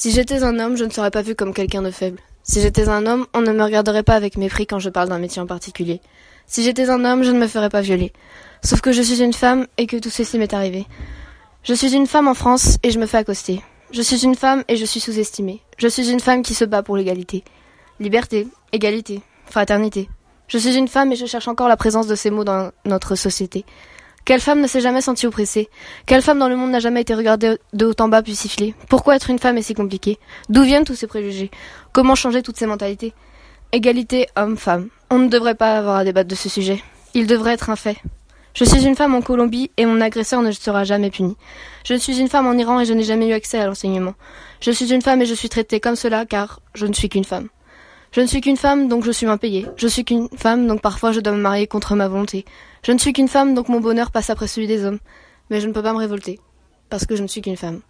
Si j'étais un homme, je ne serais pas vu comme quelqu'un de faible. Si j'étais un homme, on ne me regarderait pas avec mépris quand je parle d'un métier en particulier. Si j'étais un homme, je ne me ferais pas violer. Sauf que je suis une femme et que tout ceci m'est arrivé. Je suis une femme en France et je me fais accoster. Je suis une femme et je suis sous-estimée. Je suis une femme qui se bat pour l'égalité. Liberté, égalité, fraternité. Je suis une femme et je cherche encore la présence de ces mots dans notre société. Quelle femme ne s'est jamais sentie oppressée? Quelle femme dans le monde n'a jamais été regardée de haut en bas puis sifflée Pourquoi être une femme est si compliqué? D'où viennent tous ces préjugés? Comment changer toutes ces mentalités? Égalité homme-femme. On ne devrait pas avoir à débattre de ce sujet. Il devrait être un fait. Je suis une femme en Colombie et mon agresseur ne sera jamais puni. Je suis une femme en Iran et je n'ai jamais eu accès à l'enseignement. Je suis une femme et je suis traitée comme cela car je ne suis qu'une femme. Je ne suis qu'une femme donc je suis moins payée. Je suis qu'une femme donc parfois je dois me marier contre ma volonté. Je ne suis qu'une femme donc mon bonheur passe après celui des hommes. Mais je ne peux pas me révolter parce que je ne suis qu'une femme.